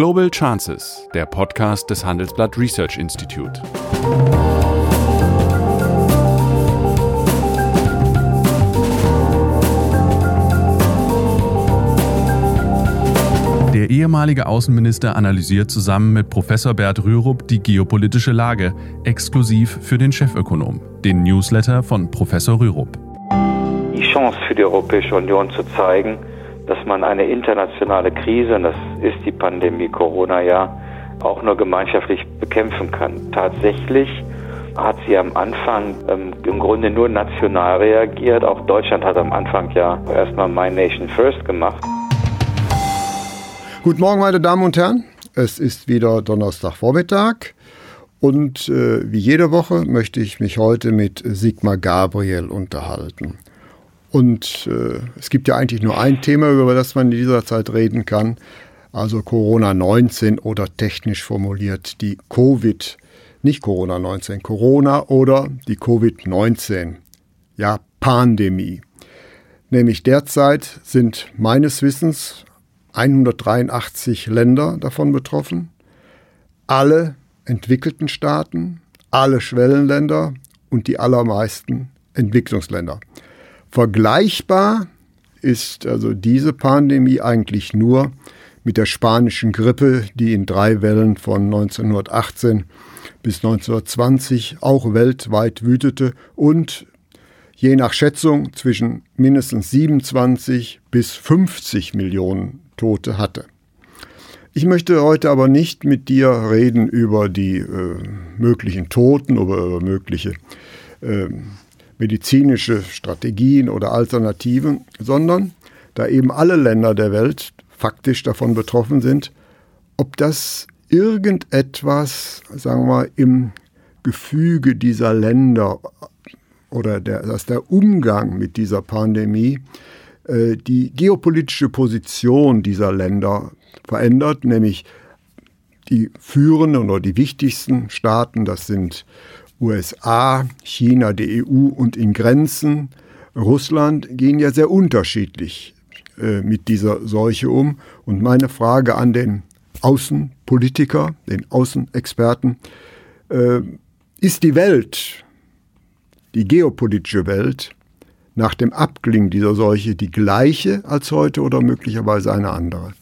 Global Chances, der Podcast des Handelsblatt Research Institute. Der ehemalige Außenminister analysiert zusammen mit Professor Bert Rürup die geopolitische Lage, exklusiv für den Chefökonom, den Newsletter von Professor Rürup. Die Chance für die Europäische Union zu zeigen, dass man eine internationale Krise, und das ist die Pandemie Corona ja, auch nur gemeinschaftlich bekämpfen kann. Tatsächlich hat sie am Anfang ähm, im Grunde nur national reagiert. Auch Deutschland hat am Anfang ja erstmal My Nation First gemacht. Guten Morgen, meine Damen und Herren. Es ist wieder Donnerstagvormittag und äh, wie jede Woche möchte ich mich heute mit Sigmar Gabriel unterhalten. Und äh, es gibt ja eigentlich nur ein Thema, über das man in dieser Zeit reden kann, also Corona-19 oder technisch formuliert die Covid, nicht Corona-19, Corona oder die Covid-19, ja Pandemie. Nämlich derzeit sind meines Wissens 183 Länder davon betroffen, alle entwickelten Staaten, alle Schwellenländer und die allermeisten Entwicklungsländer. Vergleichbar ist also diese Pandemie eigentlich nur mit der spanischen Grippe, die in drei Wellen von 1918 bis 1920 auch weltweit wütete und je nach Schätzung zwischen mindestens 27 bis 50 Millionen Tote hatte. Ich möchte heute aber nicht mit dir reden über die äh, möglichen Toten oder über mögliche äh, medizinische Strategien oder Alternativen, sondern da eben alle Länder der Welt faktisch davon betroffen sind, ob das irgendetwas, sagen wir mal, im Gefüge dieser Länder oder der, dass der Umgang mit dieser Pandemie äh, die geopolitische Position dieser Länder verändert, nämlich die führenden oder die wichtigsten Staaten, das sind USA, China, die EU und in Grenzen Russland gehen ja sehr unterschiedlich äh, mit dieser Seuche um. Und meine Frage an den Außenpolitiker, den Außenexperten, äh, ist die Welt, die geopolitische Welt, nach dem Abklingen dieser Seuche die gleiche als heute oder möglicherweise eine andere?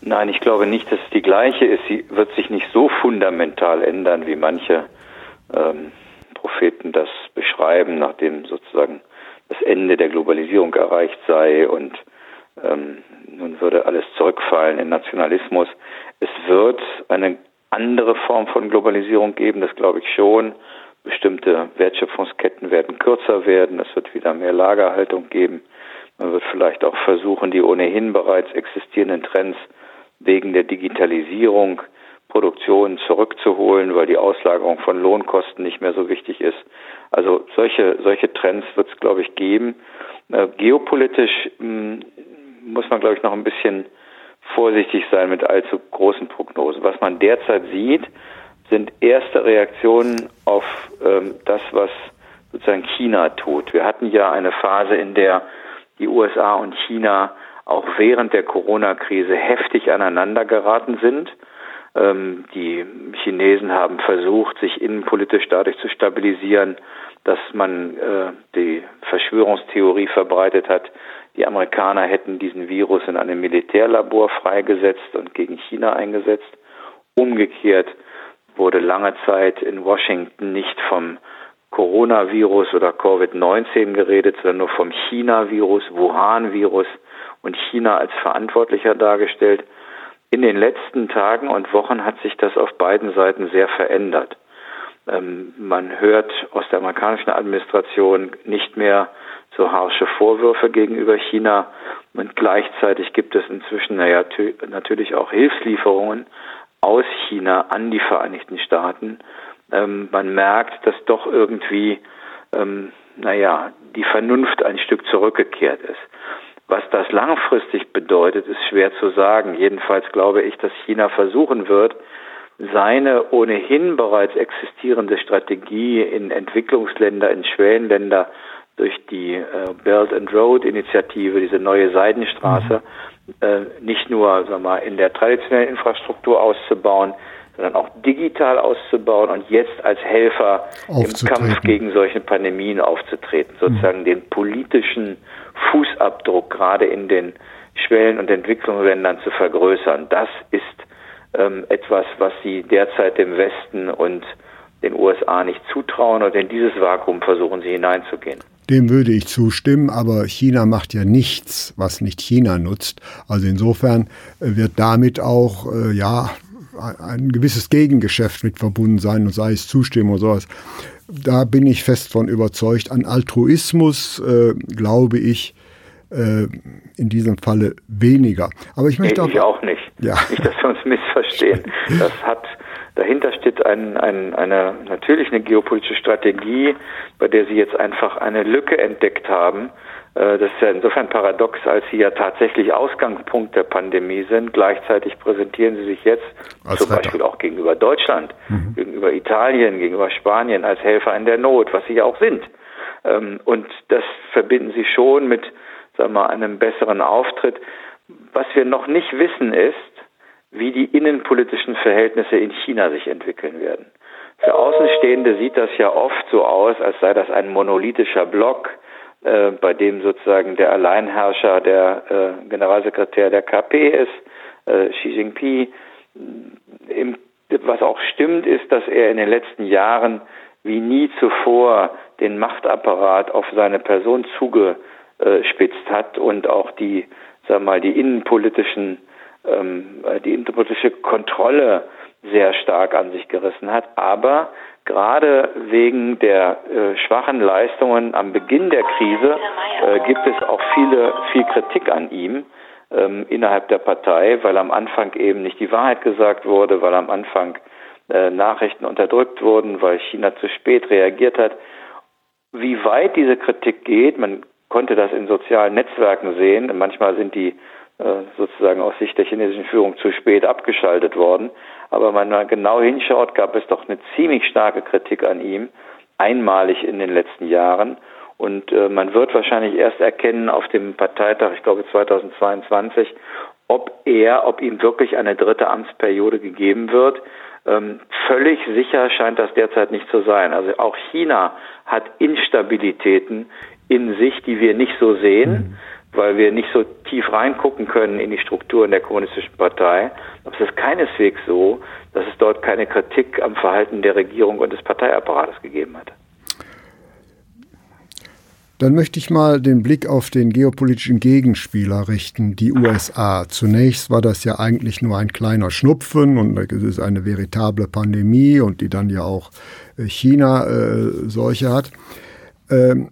Nein, ich glaube nicht, dass es die gleiche ist. Sie wird sich nicht so fundamental ändern, wie manche ähm, Propheten das beschreiben, nachdem sozusagen das Ende der Globalisierung erreicht sei und ähm, nun würde alles zurückfallen in Nationalismus. Es wird eine andere Form von Globalisierung geben, das glaube ich schon. Bestimmte Wertschöpfungsketten werden kürzer werden, es wird wieder mehr Lagerhaltung geben. Man wird vielleicht auch versuchen, die ohnehin bereits existierenden Trends wegen der Digitalisierung Produktion zurückzuholen, weil die Auslagerung von Lohnkosten nicht mehr so wichtig ist. Also solche, solche Trends wird es, glaube ich, geben. Äh, geopolitisch mh, hm, muss man, glaube ich, noch ein bisschen vorsichtig sein mit allzu großen Prognosen. Was man derzeit sieht, sind erste Reaktionen auf ähm, das, was sozusagen China tut. Wir hatten ja eine Phase, in der die USA und China auch während der Corona-Krise heftig aneinander geraten sind. Ähm, die Chinesen haben versucht, sich innenpolitisch dadurch zu stabilisieren, dass man äh, die Verschwörungstheorie verbreitet hat, die Amerikaner hätten diesen Virus in einem Militärlabor freigesetzt und gegen China eingesetzt. Umgekehrt wurde lange Zeit in Washington nicht vom Coronavirus oder Covid-19 geredet, sondern nur vom China-Virus, Wuhan-Virus und China als Verantwortlicher dargestellt. In den letzten Tagen und Wochen hat sich das auf beiden Seiten sehr verändert. Ähm, man hört aus der amerikanischen Administration nicht mehr so harsche Vorwürfe gegenüber China und gleichzeitig gibt es inzwischen naja, natürlich auch Hilfslieferungen aus China an die Vereinigten Staaten. Ähm, man merkt, dass doch irgendwie, ähm, naja, die Vernunft ein Stück zurückgekehrt ist. Was das langfristig bedeutet, ist schwer zu sagen. Jedenfalls glaube ich, dass China versuchen wird, seine ohnehin bereits existierende Strategie in Entwicklungsländer, in Schwellenländer durch die äh, Belt and Road Initiative, diese neue Seidenstraße, äh, nicht nur wir mal, in der traditionellen Infrastruktur auszubauen, sondern auch digital auszubauen und jetzt als Helfer im Kampf gegen solche Pandemien aufzutreten, sozusagen mhm. den politischen Fußabdruck gerade in den Schwellen- und Entwicklungsländern zu vergrößern. Das ist ähm, etwas, was sie derzeit dem Westen und den USA nicht zutrauen und in dieses Vakuum versuchen sie hineinzugehen. Dem würde ich zustimmen, aber China macht ja nichts, was nicht China nutzt. Also insofern äh, wird damit auch äh, ja ein gewisses Gegengeschäft mit verbunden sein und sei es Zustimmung oder sowas. Da bin ich fest von überzeugt. An Altruismus äh, glaube ich äh, in diesem Falle weniger. Aber ich möchte nee, auch, ich auch nicht. Ja. Nicht, dass wir uns missverstehen. Das hat Dahinter steht ein, ein, eine, natürlich eine geopolitische Strategie, bei der Sie jetzt einfach eine Lücke entdeckt haben. Äh, das ist ja insofern paradox, als Sie ja tatsächlich Ausgangspunkt der Pandemie sind. Gleichzeitig präsentieren Sie sich jetzt als zum Retter. Beispiel auch gegenüber Deutschland, mhm. gegenüber Italien, gegenüber Spanien als Helfer in der Not, was Sie ja auch sind. Ähm, und das verbinden Sie schon mit, sagen wir mal, einem besseren Auftritt. Was wir noch nicht wissen ist, wie die innenpolitischen Verhältnisse in China sich entwickeln werden. Für Außenstehende sieht das ja oft so aus, als sei das ein monolithischer Block, äh, bei dem sozusagen der Alleinherrscher der äh, Generalsekretär der KP ist, äh, Xi Jinping. Im, was auch stimmt, ist, dass er in den letzten Jahren wie nie zuvor den Machtapparat auf seine Person zugespitzt hat und auch die, sagen wir mal, die innenpolitischen ähm, die innenpolitische Kontrolle sehr stark an sich gerissen hat. Aber gerade wegen der äh, schwachen Leistungen am Beginn der Krise äh, gibt es auch viele, viel Kritik an ihm ähm, innerhalb der Partei, weil am Anfang eben nicht die Wahrheit gesagt wurde, weil am Anfang äh, Nachrichten unterdrückt wurden, weil China zu spät reagiert hat. Wie weit diese Kritik geht, man konnte das in sozialen Netzwerken sehen. Manchmal sind die sozusagen aus Sicht der chinesischen Führung zu spät abgeschaltet worden. Aber wenn man genau hinschaut, gab es doch eine ziemlich starke Kritik an ihm, einmalig in den letzten Jahren. Und äh, man wird wahrscheinlich erst erkennen auf dem Parteitag, ich glaube 2022, ob er, ob ihm wirklich eine dritte Amtsperiode gegeben wird. Ähm, völlig sicher scheint das derzeit nicht zu sein. Also auch China hat Instabilitäten in sich, die wir nicht so sehen. Weil wir nicht so tief reingucken können in die Strukturen der kommunistischen Partei. Aber es ist keineswegs so, dass es dort keine Kritik am Verhalten der Regierung und des Parteiapparates gegeben hat. Dann möchte ich mal den Blick auf den geopolitischen Gegenspieler richten, die USA. Zunächst war das ja eigentlich nur ein kleiner Schnupfen und es ist eine veritable Pandemie und die dann ja auch äh, China äh, solche hat. Ähm,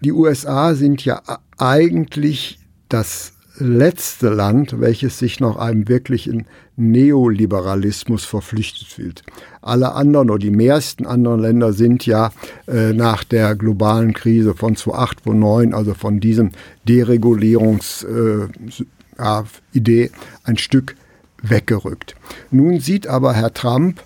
die USA sind ja eigentlich das letzte Land, welches sich noch einem wirklichen Neoliberalismus verpflichtet fühlt. Alle anderen oder die meisten anderen Länder sind ja äh, nach der globalen Krise von 2008, 2009, also von diesem Deregulierungsidee äh, ein Stück weggerückt. Nun sieht aber Herr Trump,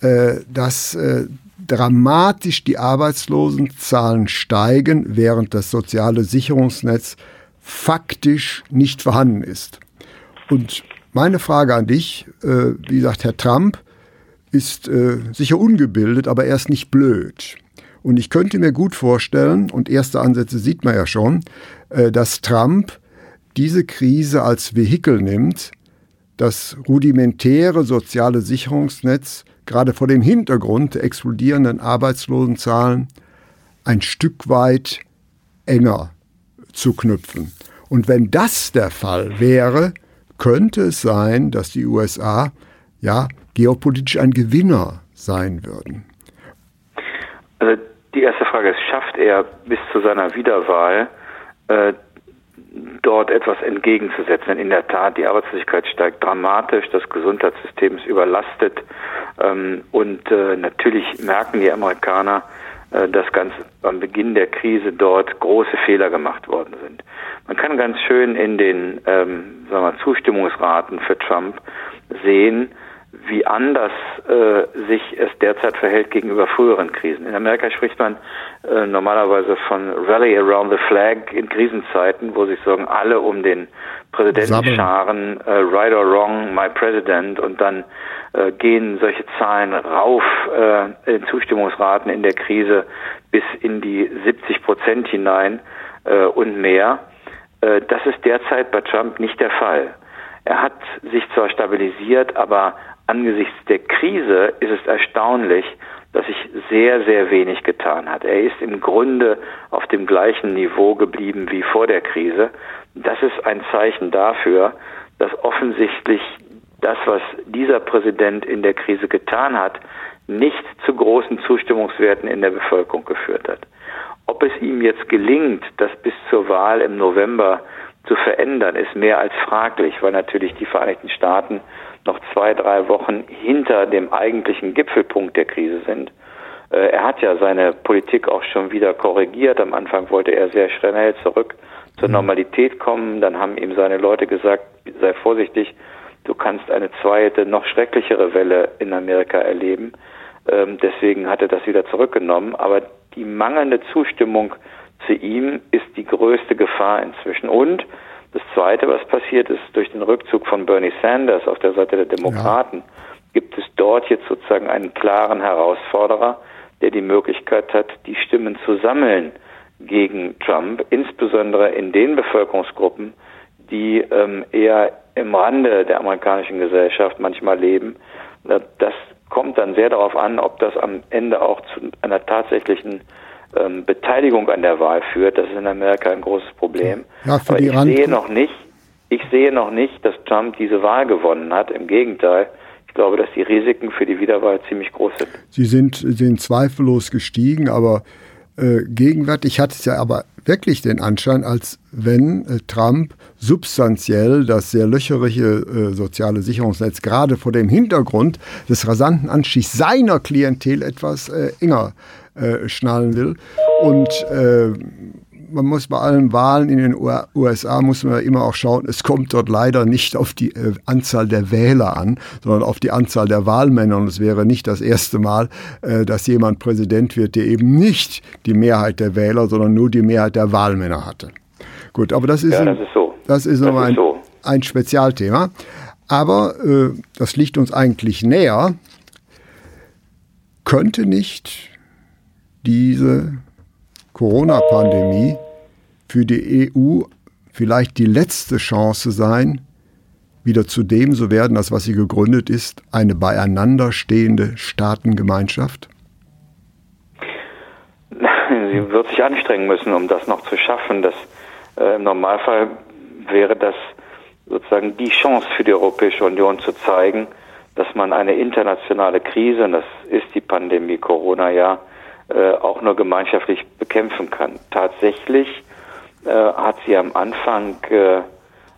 äh, dass äh, dramatisch die Arbeitslosenzahlen steigen, während das soziale Sicherungsnetz faktisch nicht vorhanden ist. Und meine Frage an dich, äh, wie gesagt, Herr Trump ist äh, sicher ungebildet, aber er ist nicht blöd. Und ich könnte mir gut vorstellen, und erste Ansätze sieht man ja schon, äh, dass Trump diese Krise als Vehikel nimmt, das rudimentäre soziale Sicherungsnetz gerade vor dem Hintergrund der explodierenden Arbeitslosenzahlen ein Stück weit enger zu knüpfen. Und wenn das der Fall wäre, könnte es sein, dass die USA ja geopolitisch ein Gewinner sein würden. Also die erste Frage ist, schafft er bis zu seiner Wiederwahl äh, dort etwas entgegenzusetzen. In der Tat, die Arbeitslosigkeit steigt dramatisch, das Gesundheitssystem ist überlastet ähm, und äh, natürlich merken die Amerikaner, äh, dass ganz am Beginn der Krise dort große Fehler gemacht worden sind. Man kann ganz schön in den ähm, sagen wir, Zustimmungsraten für Trump sehen, wie anders äh, sich es derzeit verhält gegenüber früheren Krisen. In Amerika spricht man äh, normalerweise von Rally around the flag in Krisenzeiten, wo sich sagen alle um den Präsidenten scharen, äh, right or wrong, my president, und dann äh, gehen solche Zahlen rauf äh, in Zustimmungsraten in der Krise bis in die 70 Prozent hinein äh, und mehr. Äh, das ist derzeit bei Trump nicht der Fall. Er hat sich zwar stabilisiert, aber angesichts der Krise ist es erstaunlich, dass sich sehr, sehr wenig getan hat. Er ist im Grunde auf dem gleichen Niveau geblieben wie vor der Krise. Das ist ein Zeichen dafür, dass offensichtlich das, was dieser Präsident in der Krise getan hat, nicht zu großen Zustimmungswerten in der Bevölkerung geführt hat. Ob es ihm jetzt gelingt, das bis zur Wahl im November zu verändern, ist mehr als fraglich, weil natürlich die Vereinigten Staaten noch zwei, drei Wochen hinter dem eigentlichen Gipfelpunkt der Krise sind. Äh, er hat ja seine Politik auch schon wieder korrigiert. Am Anfang wollte er sehr schnell zurück zur mhm. Normalität kommen. Dann haben ihm seine Leute gesagt, sei vorsichtig, du kannst eine zweite, noch schrecklichere Welle in Amerika erleben. Ähm, deswegen hat er das wieder zurückgenommen. Aber die mangelnde Zustimmung zu ihm ist die größte Gefahr inzwischen. Und das Zweite, was passiert ist, durch den Rückzug von Bernie Sanders auf der Seite der Demokraten, ja. gibt es dort jetzt sozusagen einen klaren Herausforderer, der die Möglichkeit hat, die Stimmen zu sammeln gegen Trump, insbesondere in den Bevölkerungsgruppen, die ähm, eher im Rande der amerikanischen Gesellschaft manchmal leben. Das kommt dann sehr darauf an, ob das am Ende auch zu einer tatsächlichen ähm, Beteiligung an der Wahl führt. Das ist in Amerika ein großes Problem. Ja, Aber ich Rand sehe noch nicht, ich sehe noch nicht, dass Trump diese Wahl gewonnen hat. Im Gegenteil. Ich glaube, dass die Risiken für die Wiederwahl ziemlich groß sind. Sie sind, sind zweifellos gestiegen, aber äh, gegenwärtig hat es ja aber wirklich den Anschein, als wenn äh, Trump substanziell das sehr löcherige äh, soziale Sicherungsnetz gerade vor dem Hintergrund des rasanten Anstiegs seiner Klientel etwas äh, enger äh, schnallen will. Und äh, man muss bei allen Wahlen in den USA muss man immer auch schauen, es kommt dort leider nicht auf die äh, Anzahl der Wähler an, sondern auf die Anzahl der Wahlmänner. Und es wäre nicht das erste Mal, äh, dass jemand Präsident wird, der eben nicht die Mehrheit der Wähler, sondern nur die Mehrheit der Wahlmänner hatte. Gut, aber das ist, ja, das ist so. Das ist nochmal ein, so. ein Spezialthema. Aber äh, das liegt uns eigentlich näher. Könnte nicht diese Corona-Pandemie für die EU vielleicht die letzte Chance sein, wieder zu dem zu werden, als was sie gegründet ist, eine beieinander stehende Staatengemeinschaft? Sie wird sich anstrengen müssen, um das noch zu schaffen. Das, äh, Im Normalfall wäre das sozusagen die Chance für die Europäische Union zu zeigen, dass man eine internationale Krise, und das ist die Pandemie Corona ja, äh, auch nur gemeinschaftlich bekämpfen kann. Tatsächlich äh, hat sie am Anfang äh,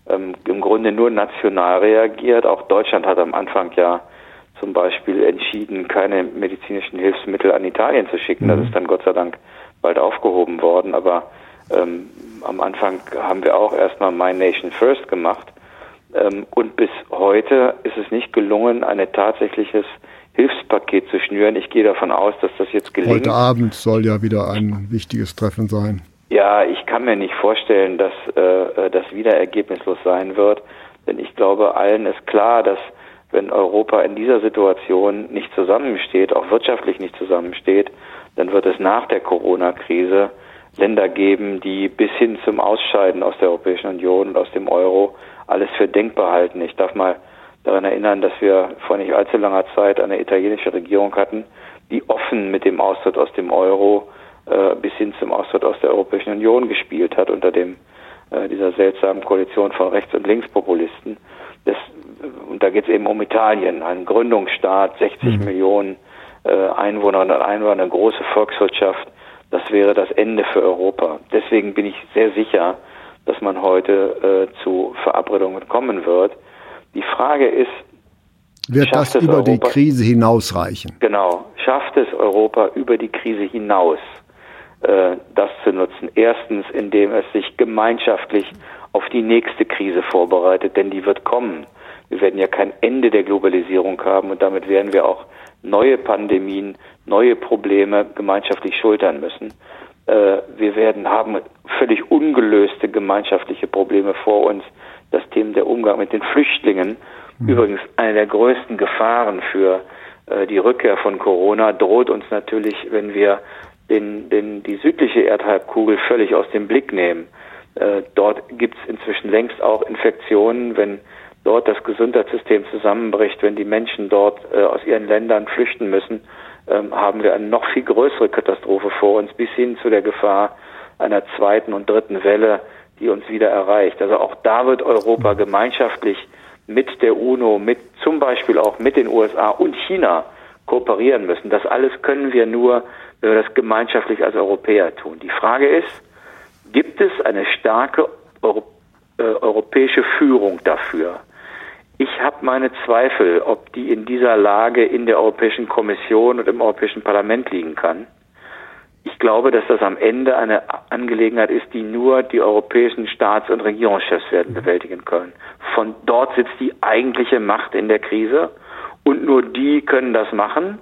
ähm, im Grunde nur national reagiert. Auch Deutschland hat am Anfang ja zum Beispiel entschieden, keine medizinischen Hilfsmittel an Italien zu schicken. Mhm. Das ist dann Gott sei Dank bald aufgehoben worden. Aber ähm, am Anfang haben wir auch erstmal My Nation First gemacht. Ähm, und bis heute ist es nicht gelungen, ein tatsächliches Hilfspaket zu schnüren. Ich gehe davon aus, dass das jetzt gelingt. Heute Abend soll ja wieder ein wichtiges Treffen sein. Ja, ich kann mir nicht vorstellen, dass äh, das wieder ergebnislos sein wird, denn ich glaube, allen ist klar, dass wenn Europa in dieser Situation nicht zusammensteht, auch wirtschaftlich nicht zusammensteht, dann wird es nach der Corona-Krise Länder geben, die bis hin zum Ausscheiden aus der Europäischen Union und aus dem Euro alles für denkbar halten. Ich darf mal daran erinnern, dass wir vor nicht allzu langer Zeit eine italienische Regierung hatten, die offen mit dem Austritt aus dem Euro äh, bis hin zum Austritt aus der Europäischen Union gespielt hat unter dem äh, dieser seltsamen Koalition von Rechts- und Linkspopulisten. Das, und da geht es eben um Italien, ein Gründungsstaat, 60 mhm. Millionen äh, Einwohnerinnen und Einwohner, eine große Volkswirtschaft. Das wäre das Ende für Europa. Deswegen bin ich sehr sicher, dass man heute äh, zu Verabredungen kommen wird. Die Frage ist, wird das über Europa, die Krise hinausreichen? Genau. Schafft es Europa über die Krise hinaus, äh, das zu nutzen? Erstens, indem es sich gemeinschaftlich auf die nächste Krise vorbereitet, denn die wird kommen. Wir werden ja kein Ende der Globalisierung haben und damit werden wir auch neue Pandemien, neue Probleme gemeinschaftlich schultern müssen. Äh, wir werden haben völlig ungelöste gemeinschaftliche Probleme vor uns. Das Thema der Umgang mit den Flüchtlingen, mhm. übrigens eine der größten Gefahren für äh, die Rückkehr von Corona, droht uns natürlich, wenn wir den, den, die südliche Erdhalbkugel völlig aus dem Blick nehmen. Äh, dort gibt es inzwischen längst auch Infektionen, wenn dort das Gesundheitssystem zusammenbricht, wenn die Menschen dort äh, aus ihren Ländern flüchten müssen, ähm, haben wir eine noch viel größere Katastrophe vor uns, bis hin zu der Gefahr einer zweiten und dritten Welle, die uns wieder erreicht. Also auch da wird Europa gemeinschaftlich mit der UNO, mit zum Beispiel auch mit den USA und China kooperieren müssen. Das alles können wir nur, wenn wir das gemeinschaftlich als Europäer tun. Die Frage ist, gibt es eine starke Euro äh, europäische Führung dafür? Ich habe meine Zweifel, ob die in dieser Lage in der Europäischen Kommission und im Europäischen Parlament liegen kann. Ich glaube, dass das am Ende eine Angelegenheit ist, die nur die europäischen Staats- und Regierungschefs werden bewältigen können. Von dort sitzt die eigentliche Macht in der Krise und nur die können das machen.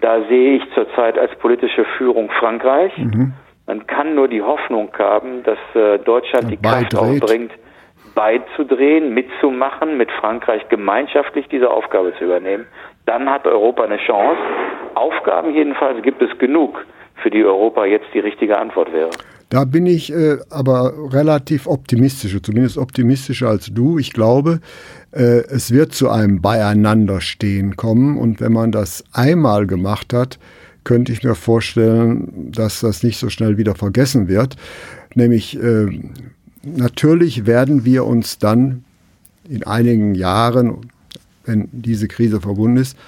Da sehe ich zurzeit als politische Führung Frankreich. Mhm. Man kann nur die Hoffnung haben, dass äh, Deutschland die Kraft aufbringt, beizudrehen, mitzumachen, mit Frankreich gemeinschaftlich diese Aufgabe zu übernehmen, dann hat Europa eine Chance. Aufgaben jedenfalls gibt es genug, für die Europa jetzt die richtige Antwort wäre. Da bin ich äh, aber relativ optimistisch, zumindest optimistischer als du. Ich glaube, äh, es wird zu einem Beieinanderstehen kommen. Und wenn man das einmal gemacht hat, könnte ich mir vorstellen, dass das nicht so schnell wieder vergessen wird. Nämlich äh, natürlich werden wir uns dann in einigen Jahren, wenn diese Krise verbunden ist,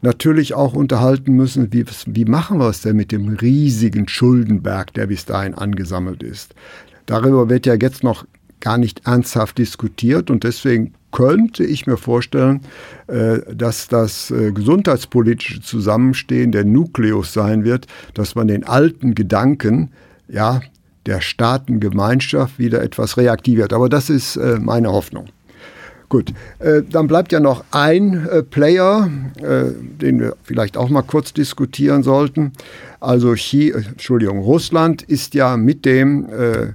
natürlich auch unterhalten müssen, wie, wie machen wir es denn mit dem riesigen Schuldenberg, der bis dahin angesammelt ist. Darüber wird ja jetzt noch gar nicht ernsthaft diskutiert und deswegen könnte ich mir vorstellen, äh, dass das äh, gesundheitspolitische Zusammenstehen der Nukleus sein wird, dass man den alten Gedanken, ja, der Staatengemeinschaft wieder etwas reaktiviert. Aber das ist äh, meine Hoffnung. Gut, äh, dann bleibt ja noch ein äh, Player, äh, den wir vielleicht auch mal kurz diskutieren sollten. Also Chi, äh, Entschuldigung, Russland ist ja mit dem äh,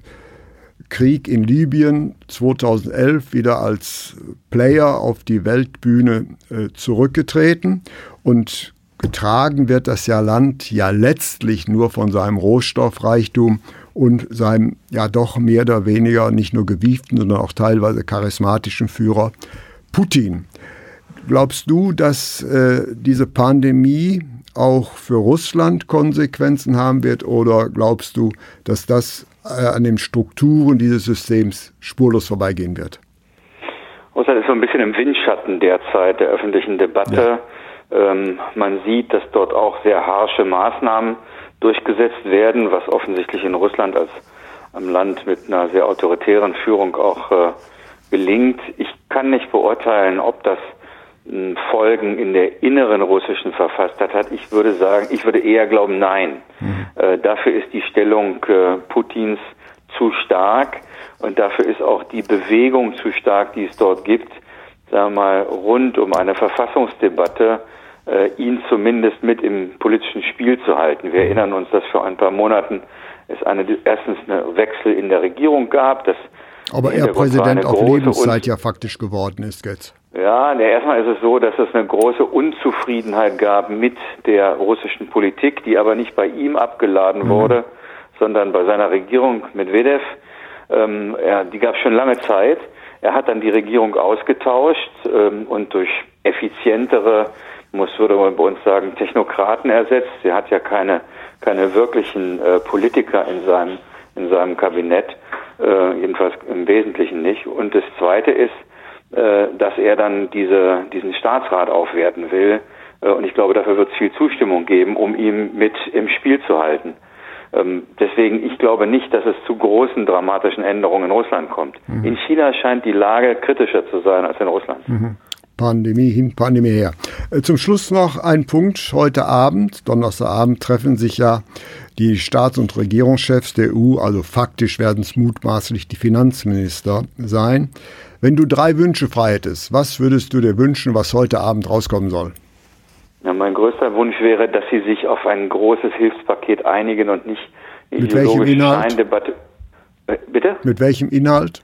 Krieg in Libyen 2011 wieder als Player auf die Weltbühne äh, zurückgetreten und getragen wird das ja Land ja letztlich nur von seinem Rohstoffreichtum und seinem ja doch mehr oder weniger nicht nur gewieften, sondern auch teilweise charismatischen Führer Putin. Glaubst du, dass äh, diese Pandemie auch für Russland Konsequenzen haben wird oder glaubst du, dass das äh, an den Strukturen dieses Systems spurlos vorbeigehen wird? Russland ist so ein bisschen im Windschatten derzeit der öffentlichen Debatte. Ja. Ähm, man sieht, dass dort auch sehr harsche Maßnahmen durchgesetzt werden, was offensichtlich in Russland als einem Land mit einer sehr autoritären Führung auch äh, gelingt. Ich kann nicht beurteilen, ob das hm, Folgen in der inneren russischen Verfasstheit hat. Ich würde sagen, ich würde eher glauben, nein. Mhm. Äh, dafür ist die Stellung äh, Putins zu stark und dafür ist auch die Bewegung zu stark, die es dort gibt, sagen wir mal, rund um eine Verfassungsdebatte, äh, ihn zumindest mit im politischen Spiel zu halten. Wir erinnern uns, dass vor ein paar Monaten es eine, erstens eine Wechsel in der Regierung gab, dass aber er Präsident auf Lebenszeit ja faktisch geworden ist jetzt. Ja, ne, erstmal ist es so, dass es eine große Unzufriedenheit gab mit der russischen Politik, die aber nicht bei ihm abgeladen mhm. wurde, sondern bei seiner Regierung Medvedev. Ähm, ja, die gab es schon lange Zeit. Er hat dann die Regierung ausgetauscht ähm, und durch effizientere muss, würde man bei uns sagen, Technokraten ersetzt. Er hat ja keine, keine wirklichen äh, Politiker in seinem, in seinem Kabinett, äh, jedenfalls im Wesentlichen nicht. Und das Zweite ist, äh, dass er dann diese, diesen Staatsrat aufwerten will. Äh, und ich glaube, dafür wird es viel Zustimmung geben, um ihn mit im Spiel zu halten. Ähm, deswegen, ich glaube nicht, dass es zu großen dramatischen Änderungen in Russland kommt. Mhm. In China scheint die Lage kritischer zu sein als in Russland. Mhm. Pandemie hin, Pandemie her. Äh, zum Schluss noch ein Punkt. Heute Abend, Donnerstagabend, treffen sich ja die Staats- und Regierungschefs der EU, also faktisch werden es mutmaßlich die Finanzminister sein. Wenn du drei Wünsche frei hättest, was würdest du dir wünschen, was heute Abend rauskommen soll? Ja, mein größter Wunsch wäre, dass sie sich auf ein großes Hilfspaket einigen und nicht welchem Inhalt? Äh, bitte? Mit welchem Inhalt?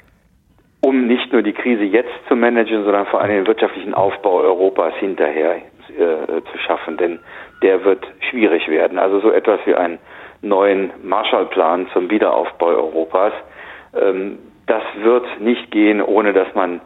Um nicht nur die Krise jetzt zu managen, sondern vor allem den wirtschaftlichen Aufbau Europas hinterher äh, zu schaffen. Denn der wird schwierig werden. Also so etwas wie einen neuen Marshallplan zum Wiederaufbau Europas. Ähm, das wird nicht gehen, ohne dass man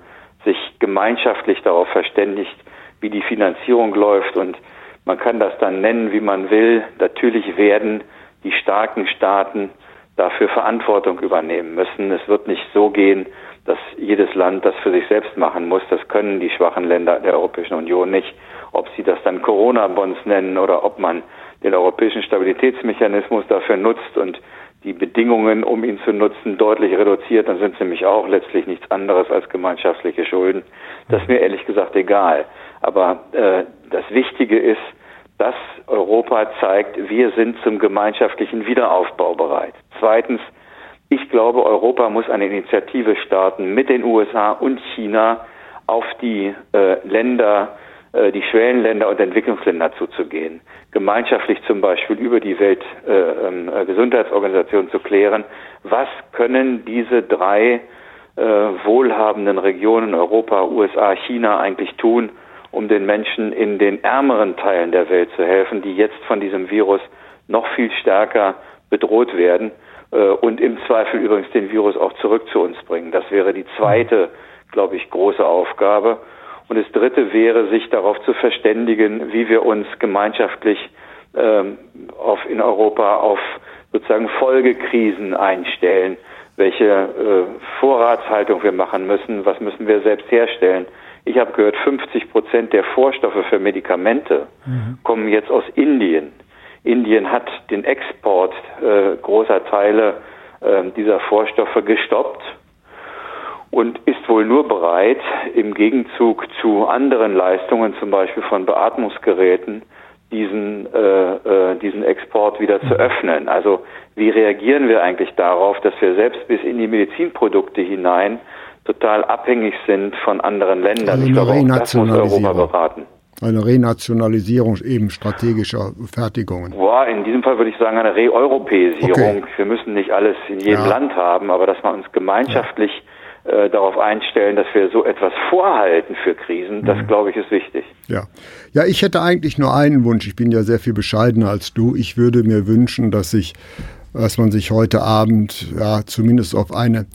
sich gemeinschaftlich darauf verständigt, wie die Finanzierung läuft. Und man kann das dann nennen, wie man will. Natürlich werden die starken Staaten dafür Verantwortung übernehmen müssen. Es wird nicht so gehen, dass jedes Land das für sich selbst machen muss. Das können die schwachen Länder der Europäischen Union nicht. Ob sie das dann Corona-Bonds nennen oder ob man den europäischen Stabilitätsmechanismus dafür nutzt und die Bedingungen, um ihn zu nutzen, deutlich reduziert, dann sind sie nämlich auch letztlich nichts anderes als gemeinschaftliche Schulden. Das ist mir ehrlich gesagt egal. Aber äh, das Wichtige ist, dass Europa zeigt, wir sind zum gemeinschaftlichen Wiederaufbau bereit. Zweitens, ich glaube, Europa muss eine Initiative starten mit den USA und China auf die äh, Länder, äh, die Schwellenländer und Entwicklungsländer zuzugehen. Gemeinschaftlich zum Beispiel über die Weltgesundheitsorganisation äh, ähm, zu klären, was können diese drei äh, wohlhabenden Regionen Europa, USA, China eigentlich tun, um den Menschen in den ärmeren Teilen der Welt zu helfen, die jetzt von diesem Virus noch viel stärker bedroht werden äh, und im Zweifel übrigens den Virus auch zurück zu uns bringen. Das wäre die zweite, glaube ich, große Aufgabe. Und das dritte wäre, sich darauf zu verständigen, wie wir uns gemeinschaftlich ähm, auf, in Europa auf sozusagen Folgekrisen einstellen, welche äh, Vorratshaltung wir machen müssen, was müssen wir selbst herstellen. Ich habe gehört, 50 Prozent der Vorstoffe für Medikamente mhm. kommen jetzt aus Indien. Indien hat den Export äh, großer Teile äh, dieser Vorstoffe gestoppt und ist wohl nur bereit, im Gegenzug zu anderen Leistungen, zum Beispiel von Beatmungsgeräten, diesen, äh, äh, diesen Export wieder zu öffnen. Also wie reagieren wir eigentlich darauf, dass wir selbst bis in die Medizinprodukte hinein total abhängig sind von anderen Ländern? Also ich glaube, auch das muss Europa beraten. Eine Renationalisierung eben strategischer Fertigungen. Boah, in diesem Fall würde ich sagen eine Reeuropäisierung. Okay. Wir müssen nicht alles in jedem ja. Land haben, aber dass man uns gemeinschaftlich äh, darauf einstellen, dass wir so etwas vorhalten für Krisen, das mhm. glaube ich ist wichtig. Ja. ja, ich hätte eigentlich nur einen Wunsch. Ich bin ja sehr viel bescheidener als du. Ich würde mir wünschen, dass sich, dass man sich heute Abend ja zumindest auf eine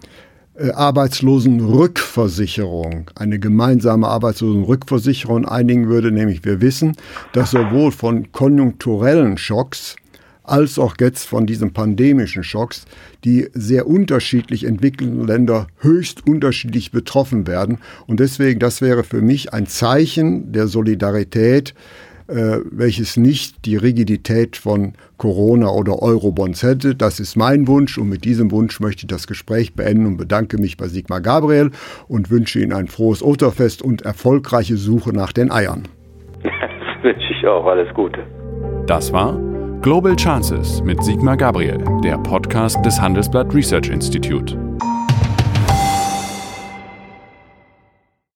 Arbeitslosenrückversicherung, eine gemeinsame Arbeitslosenrückversicherung einigen würde, nämlich wir wissen, dass sowohl von konjunkturellen Schocks als auch jetzt von diesen pandemischen Schocks die sehr unterschiedlich entwickelten Länder höchst unterschiedlich betroffen werden. Und deswegen, das wäre für mich ein Zeichen der Solidarität, äh, welches nicht die Rigidität von Corona oder Eurobonds hätte. Das ist mein Wunsch und mit diesem Wunsch möchte ich das Gespräch beenden und bedanke mich bei Sigmar Gabriel und wünsche Ihnen ein frohes Osterfest und erfolgreiche Suche nach den Eiern. Das wünsche ich auch. Alles Gute. Das war Global Chances mit Sigmar Gabriel, der Podcast des Handelsblatt Research Institute.